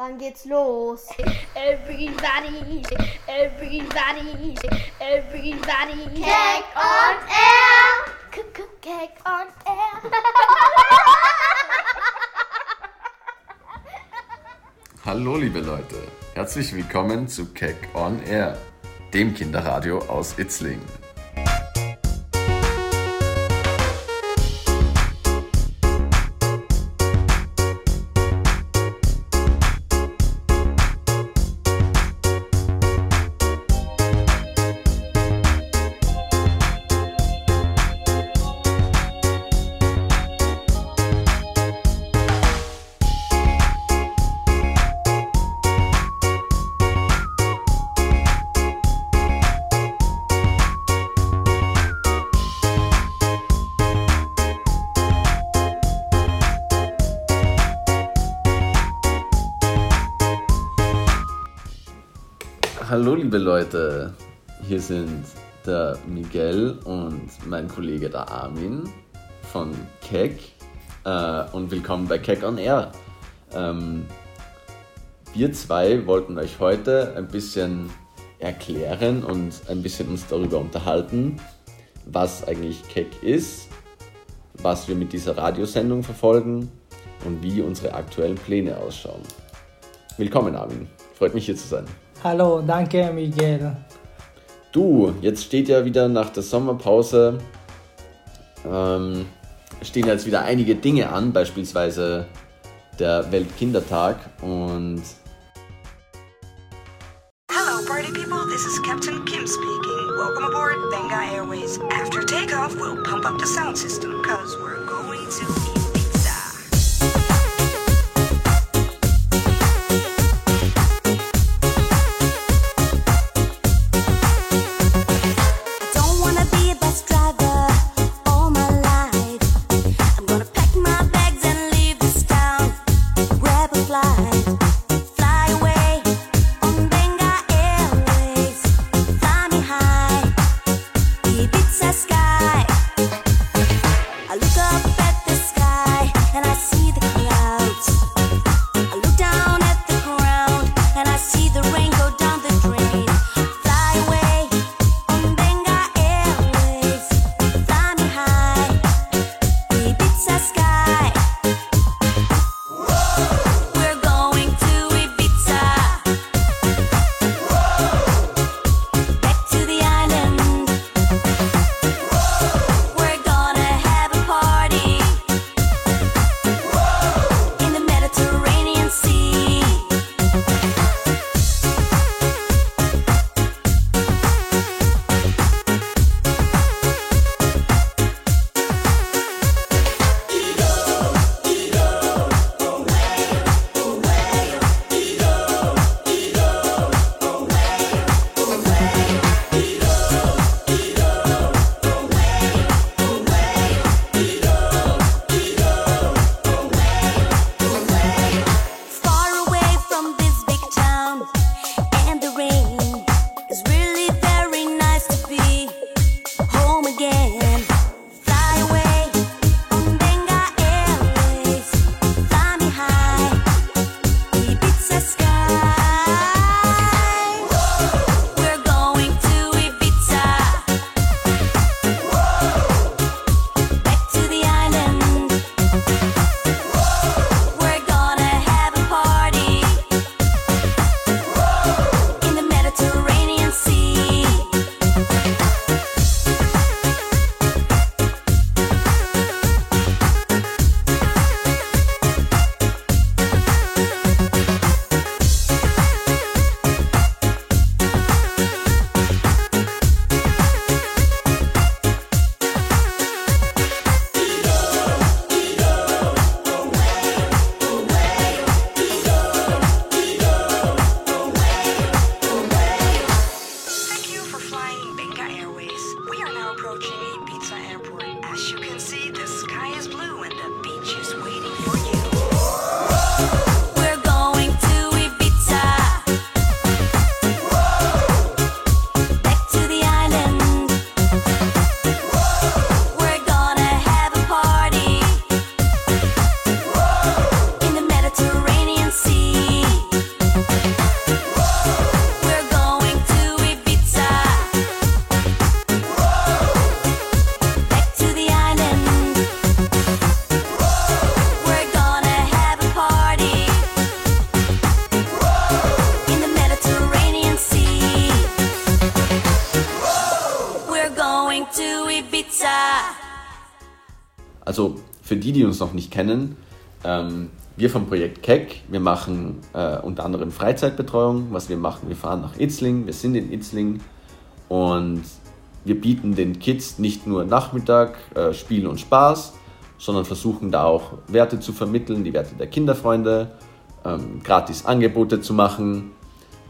Wann geht's los? Everybody, everybody, everybody. Cake on air! Cake on air. Hallo liebe Leute, herzlich willkommen zu Keck on Air, dem Kinderradio aus Itzling. Hallo liebe Leute, hier sind der Miguel und mein Kollege der Armin von Keck äh, und willkommen bei Keck on Air. Ähm, wir zwei wollten euch heute ein bisschen erklären und ein bisschen uns darüber unterhalten, was eigentlich Keck ist, was wir mit dieser Radiosendung verfolgen und wie unsere aktuellen Pläne ausschauen. Willkommen Armin, freut mich hier zu sein. Hallo, danke Miguel. Du, jetzt steht ja wieder nach der Sommerpause, ähm, stehen jetzt wieder einige Dinge an, beispielsweise der Weltkindertag und Hello, party people. This is Captain Kim speaking. Welcome aboard Benga Airways. After takeoff, we'll pump up the sound system because we're going to Also für die, die uns noch nicht kennen, ähm, wir vom Projekt Keck, wir machen äh, unter anderem Freizeitbetreuung. Was wir machen, wir fahren nach Itzling, wir sind in Itzling und wir bieten den Kids nicht nur Nachmittag äh, Spiel und Spaß, sondern versuchen da auch Werte zu vermitteln, die Werte der Kinderfreunde, ähm, gratis Angebote zu machen.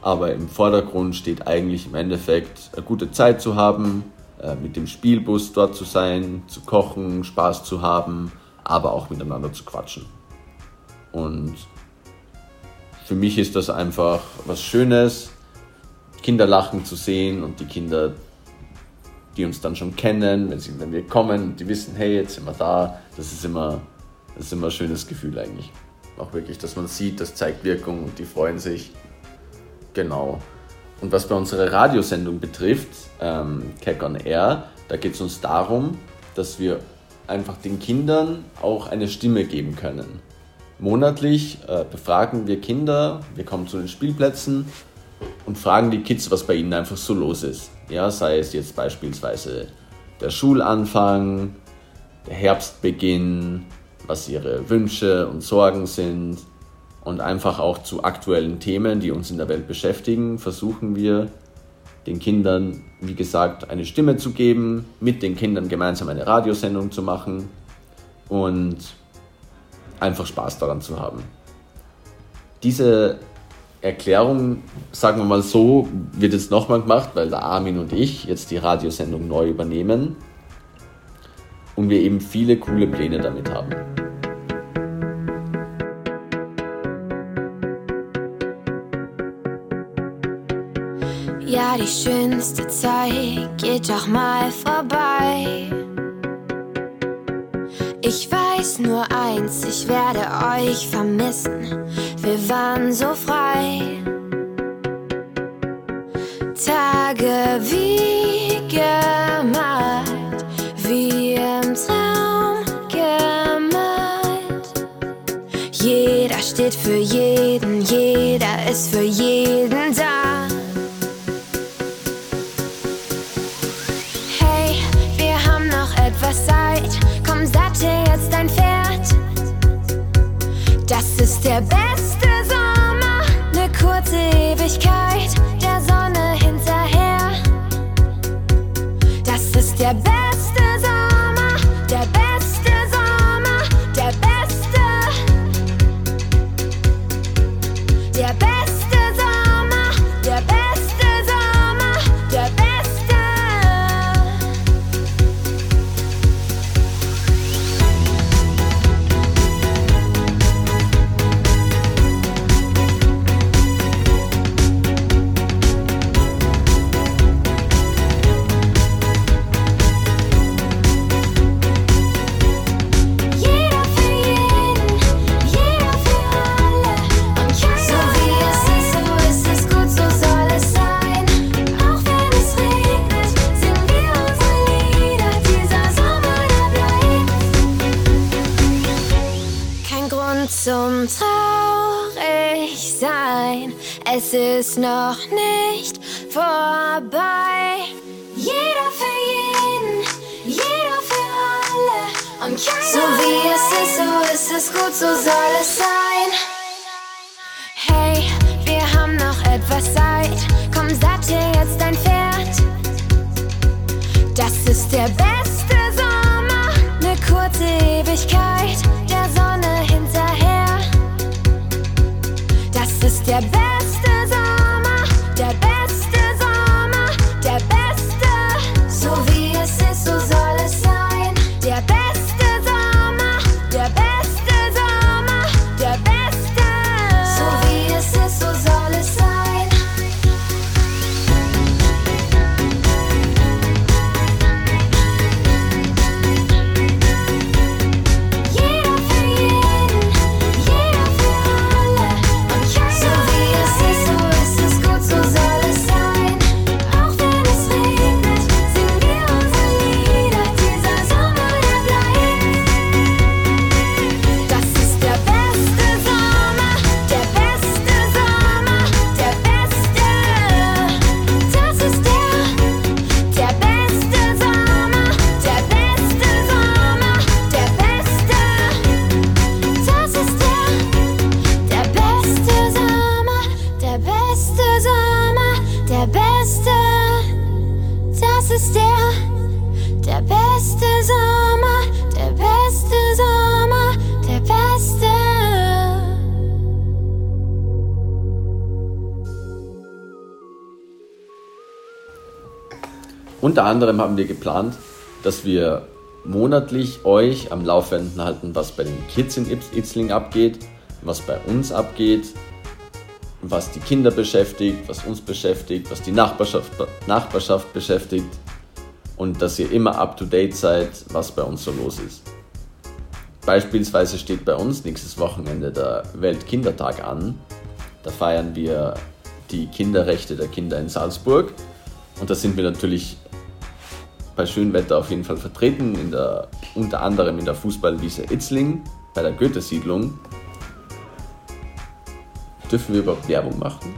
Aber im Vordergrund steht eigentlich im Endeffekt eine gute Zeit zu haben, äh, mit dem Spielbus dort zu sein, zu kochen, Spaß zu haben, aber auch miteinander zu quatschen. Und für mich ist das einfach was Schönes, Kinder lachen zu sehen und die Kinder, die uns dann schon kennen, wenn, sie, wenn wir kommen, die wissen, hey, jetzt sind wir da, das ist immer, das ist immer ein schönes Gefühl eigentlich. Auch wirklich, dass man sieht, das zeigt Wirkung und die freuen sich. Genau. Und was bei unserer Radiosendung betrifft, ähm, Keck on Air, da geht es uns darum, dass wir einfach den Kindern auch eine Stimme geben können. Monatlich äh, befragen wir Kinder, wir kommen zu den Spielplätzen und fragen die Kids, was bei ihnen einfach so los ist. Ja, sei es jetzt beispielsweise der Schulanfang, der Herbstbeginn, was ihre Wünsche und Sorgen sind und einfach auch zu aktuellen Themen, die uns in der Welt beschäftigen, versuchen wir den Kindern, wie gesagt, eine Stimme zu geben, mit den Kindern gemeinsam eine Radiosendung zu machen und einfach Spaß daran zu haben. Diese Erklärung, sagen wir mal so, wird jetzt nochmal gemacht, weil der Armin und ich jetzt die Radiosendung neu übernehmen und wir eben viele coole Pläne damit haben. Ja, die schönste Zeit geht doch mal vorbei. Ich weiß nur eins, ich werde euch vermissen. Wir waren so frei. Tage wie gemalt, wie im Traum gemalt. Jeder steht für jeden, jeder ist für jeden da. Das so ist es gut, so soll es sein. Hey, wir haben noch etwas Zeit. Komm, sattel jetzt dein Pferd. Das ist der beste Sommer, ne kurze Ewigkeit der Sonne hinterher. Das ist der beste anderem haben wir geplant, dass wir monatlich euch am Laufenden halten, was bei den Kids in Itz- Itzling abgeht, was bei uns abgeht, was die Kinder beschäftigt, was uns beschäftigt, was die Nachbarschaft, Nachbarschaft beschäftigt und dass ihr immer up to date seid, was bei uns so los ist. Beispielsweise steht bei uns nächstes Wochenende der Weltkindertag an. Da feiern wir die Kinderrechte der Kinder in Salzburg und da sind wir natürlich bei Schönwetter auf jeden Fall vertreten, in der, unter anderem in der Fußballwiese Itzling, bei der Goethe-Siedlung. Dürfen wir überhaupt Werbung machen?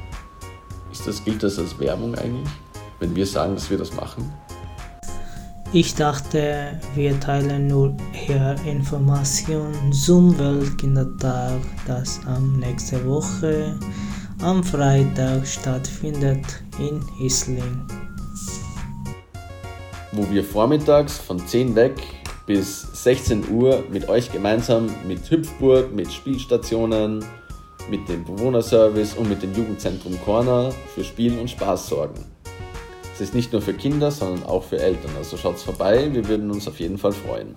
Ist das, gilt das als Werbung eigentlich, wenn wir sagen, dass wir das machen? Ich dachte, wir teilen nur hier Informationen zum Weltkindertag, das am nächste Woche am Freitag stattfindet in Isling. Wo wir vormittags von 10 weg bis 16 Uhr mit euch gemeinsam mit Hüpfburg, mit Spielstationen, mit dem Bewohnerservice und mit dem Jugendzentrum Corner für Spiel und Spaß sorgen. Es ist nicht nur für Kinder, sondern auch für Eltern, also schaut's vorbei, wir würden uns auf jeden Fall freuen.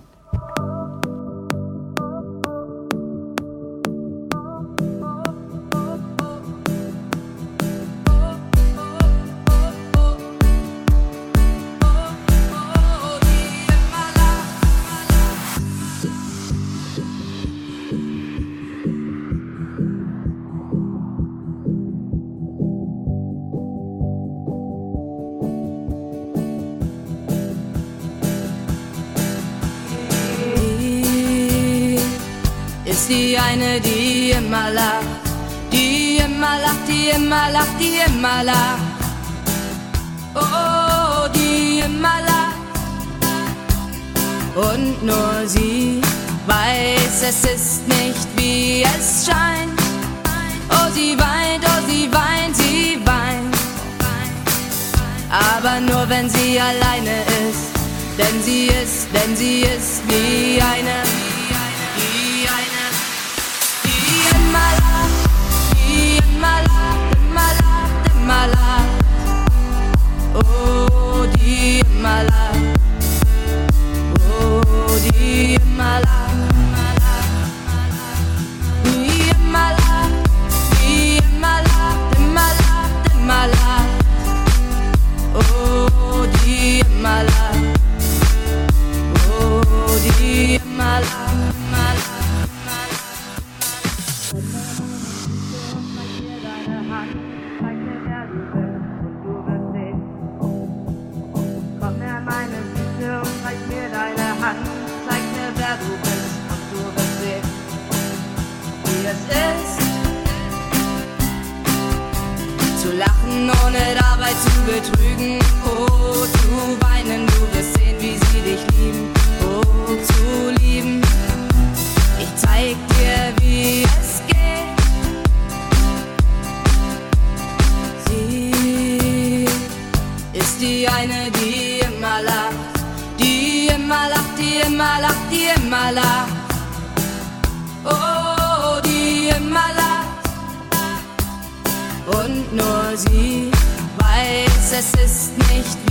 Immer lacht, die immer lacht, die immer lacht, die immer lacht. Oh, die immer lacht. Und nur sie weiß, es ist nicht wie es scheint. Oh, sie weint, oh, sie weint, sie weint. Aber nur wenn sie alleine ist. Denn sie ist, denn sie ist wie eine, wie eine, betrügen. Es ist nicht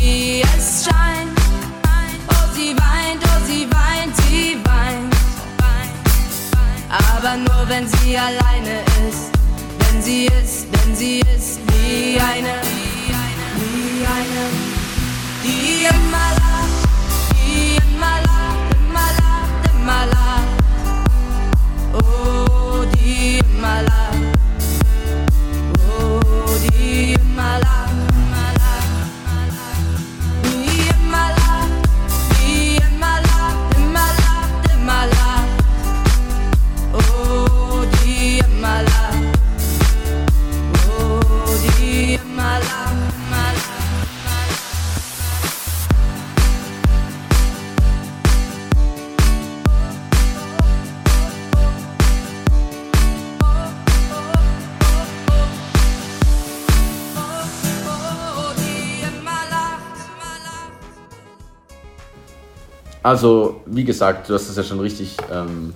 Also, wie gesagt, du hast es ja schon richtig ähm,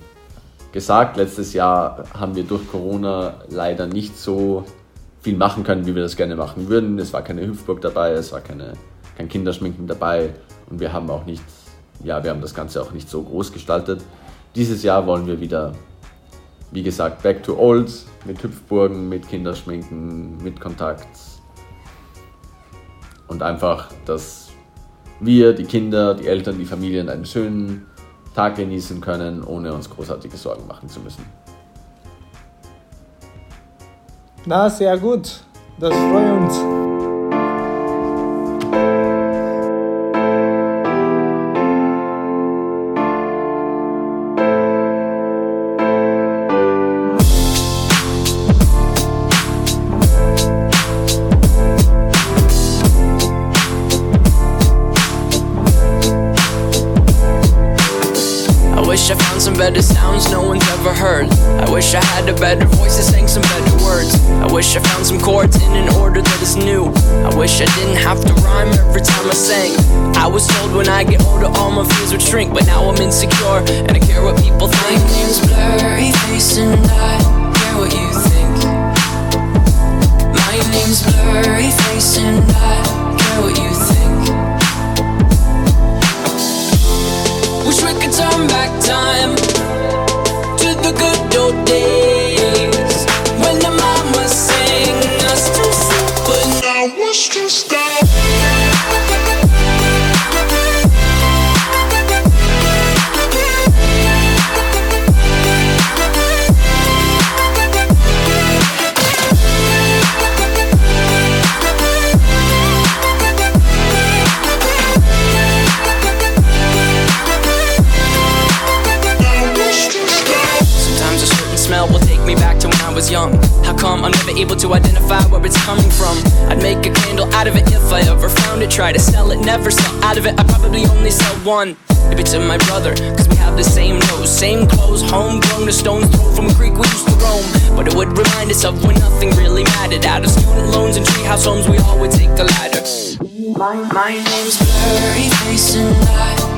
gesagt. Letztes Jahr haben wir durch Corona leider nicht so viel machen können, wie wir das gerne machen würden. Es war keine Hüpfburg dabei, es war keine, kein Kinderschminken dabei und wir haben auch nicht, ja, wir haben das Ganze auch nicht so groß gestaltet. Dieses Jahr wollen wir wieder, wie gesagt, back to old mit Hüpfburgen, mit Kinderschminken, mit Kontakt und einfach, dass wir, die Kinder, die Eltern, die Familien einen schönen Tag genießen können, ohne uns großartige Sorgen machen zu müssen. Na, sehr gut. Das freut uns. Turn back time Try to sell it, never sell out of it. I probably only sell one. Maybe to my brother, cause we have the same nose, same clothes, homegrown, a stone's throw from a creek we used to roam. But it would remind us of when nothing really mattered. Out of student loans and treehouse homes, we all would take the ladder. My, my name's Blurry Face and I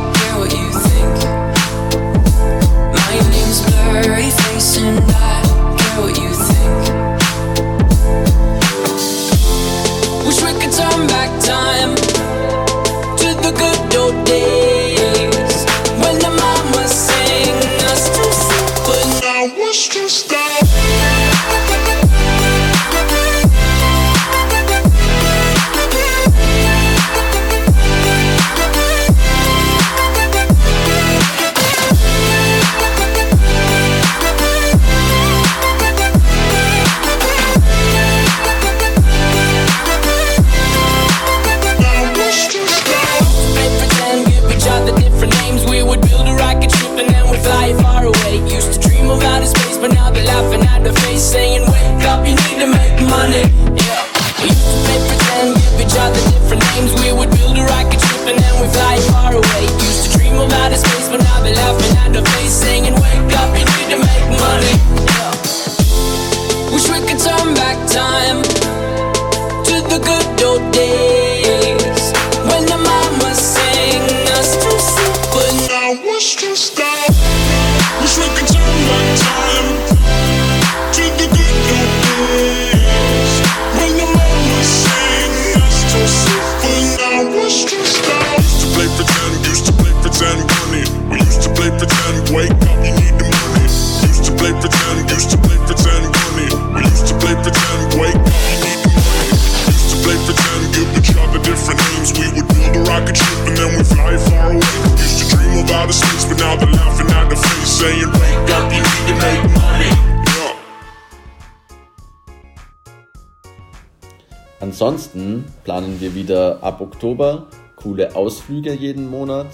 ab Oktober coole Ausflüge jeden Monat.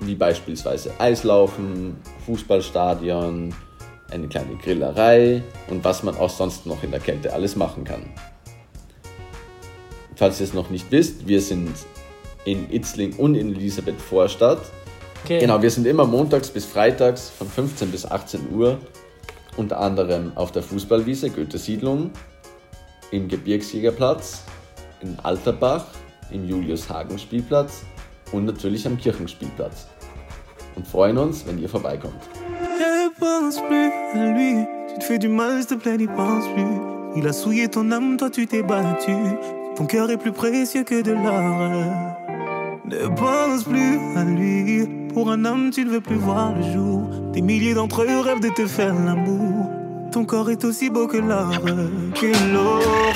Wie beispielsweise Eislaufen, Fußballstadion, eine kleine Grillerei und was man auch sonst noch in der Kälte alles machen kann. Falls ihr es noch nicht wisst, wir sind in Itzling und in Elisabeth Vorstadt. Okay. Genau, wir sind immer montags bis freitags von 15 bis 18 Uhr unter anderem auf der Fußballwiese Goethe-Siedlung, im Gebirgsjägerplatz, in Alterbach im Julius-Hagen-Spielplatz und natürlich am Kirchenspielplatz. Und freuen uns, wenn ihr vorbeikommt. Tu te fais du mal, s'il te plaît, n'y pense plus. Il a souillé ton âme, toi tu t'es battu. Ton cœur est plus précieux que de l'or. Ne pense plus à lui. Pour un homme, tu ne veux plus voir le jour. Des milliers d'entre eux rêvent de te faire l'amour. Ton corps est aussi beau que l'or, que l'aurore.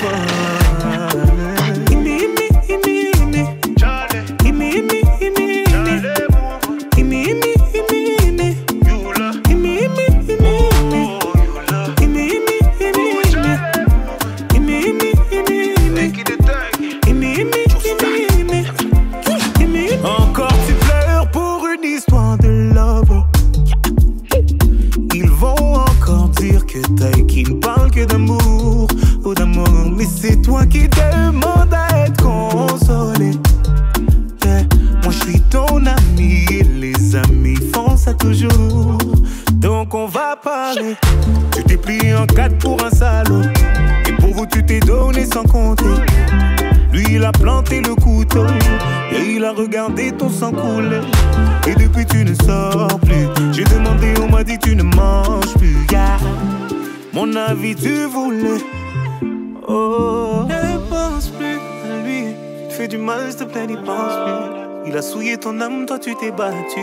Tu t'es battu.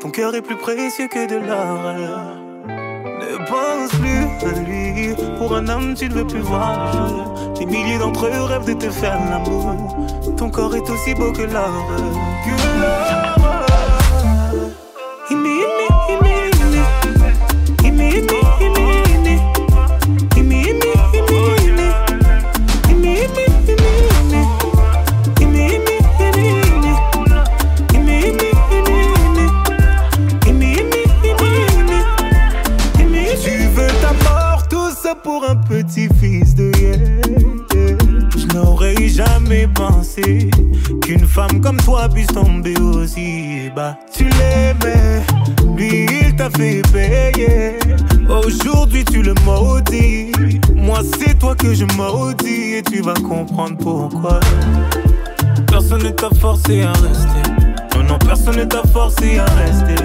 Ton cœur est plus précieux que de l'or. Ne pense plus à lui. Pour un homme, tu ne veux plus voir. Des milliers d'entre eux rêvent de te faire l'amour. Ton corps est aussi beau que l'or. Qu'une femme comme toi puisse tomber aussi bas. Tu l'aimais, lui il t'a fait payer. Aujourd'hui tu le maudis. Moi c'est toi que je maudis et tu vas comprendre pourquoi. Personne ne t'a forcé à rester. Non, non, personne ne t'a forcé à rester.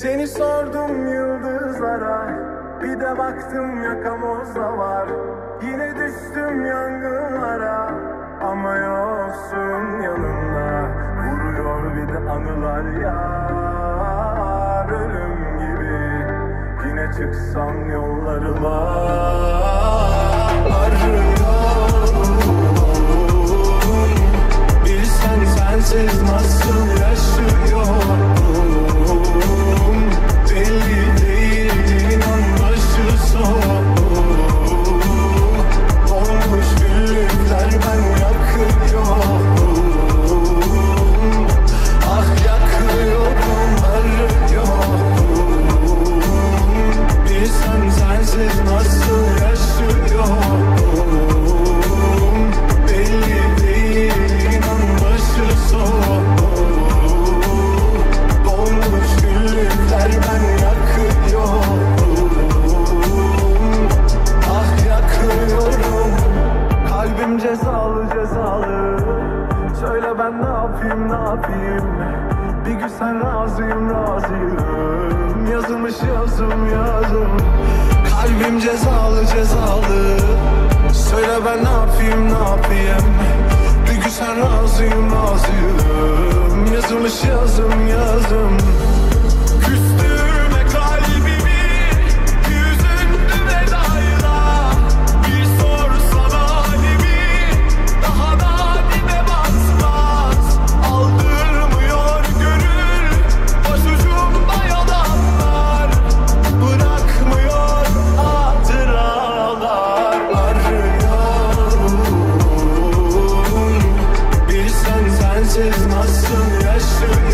Seni sordum yıldızlara Bir de baktım yakamozda var. Yine düştüm yangınlara Ama yoksun yanımda. Vuruyor bir de anılar yar Ölüm gibi. Yine çıksam yollarıma Bilsen sensiz nasıl yaşıyorum Yazıyım azıyım Yazılmış yazım yazım. Elmas nasıl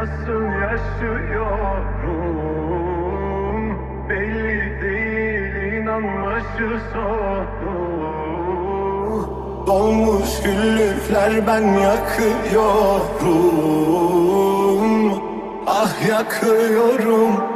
nasıl yaşıyorum. Belli değil inanması sorun Dolmuş güllükler ben yakıyorum. Ah yakıyorum.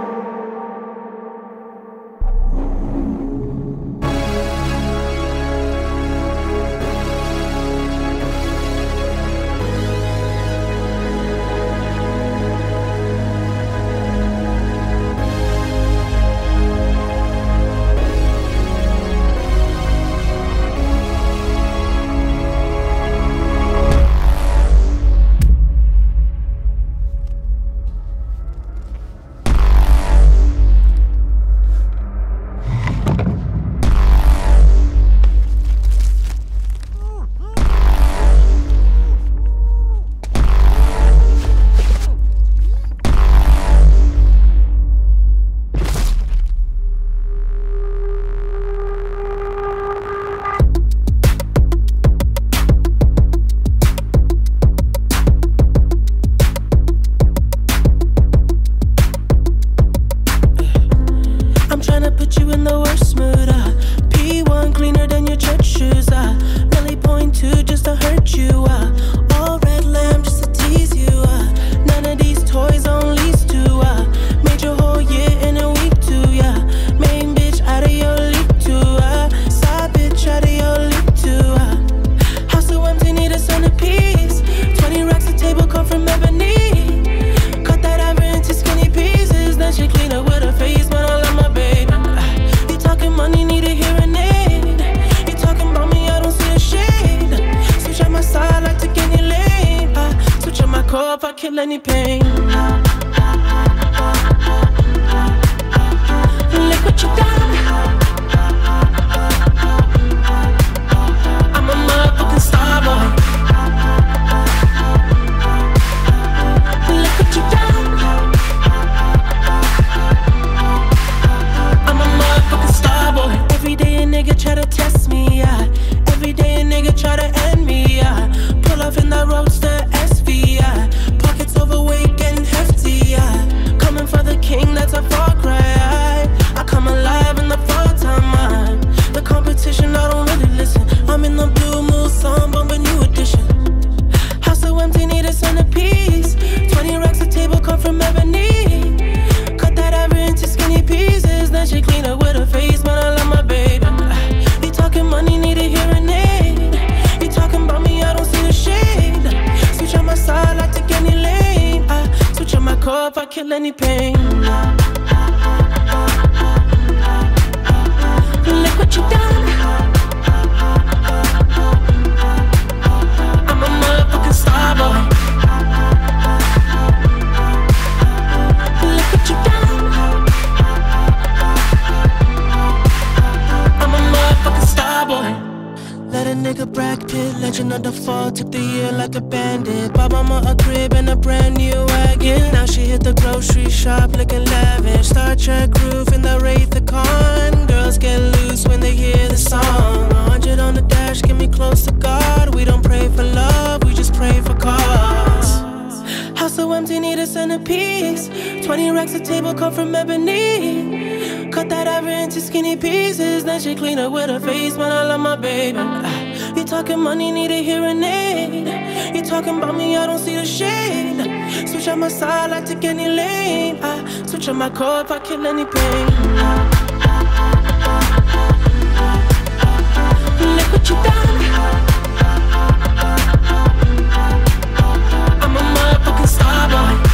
kill any pain. Look what you. feel any pain. Look what you done. I'm a motherfucking star boy. Let a nigga bracket, legend of the fall, took the year like a bandit. Bought mama a crib and a brand new grocery shop looking lavish. Star Trek roof in the Wraith the Con. Girls get loose when they hear the song. 100 on the dash, get me close to God. We don't pray for love, we just pray for cause. House so empty, need a centerpiece. 20 racks of table come from ebony. Cut that ever into skinny pieces. Then she clean up with her face, man. I love my baby. You talking money, need a hearing aid. You talking about me, I don't see the shade. Switch out my side, I take any lane. I switch out my car if I kill any pain. Look what you done. I'm a motherfucking star boy.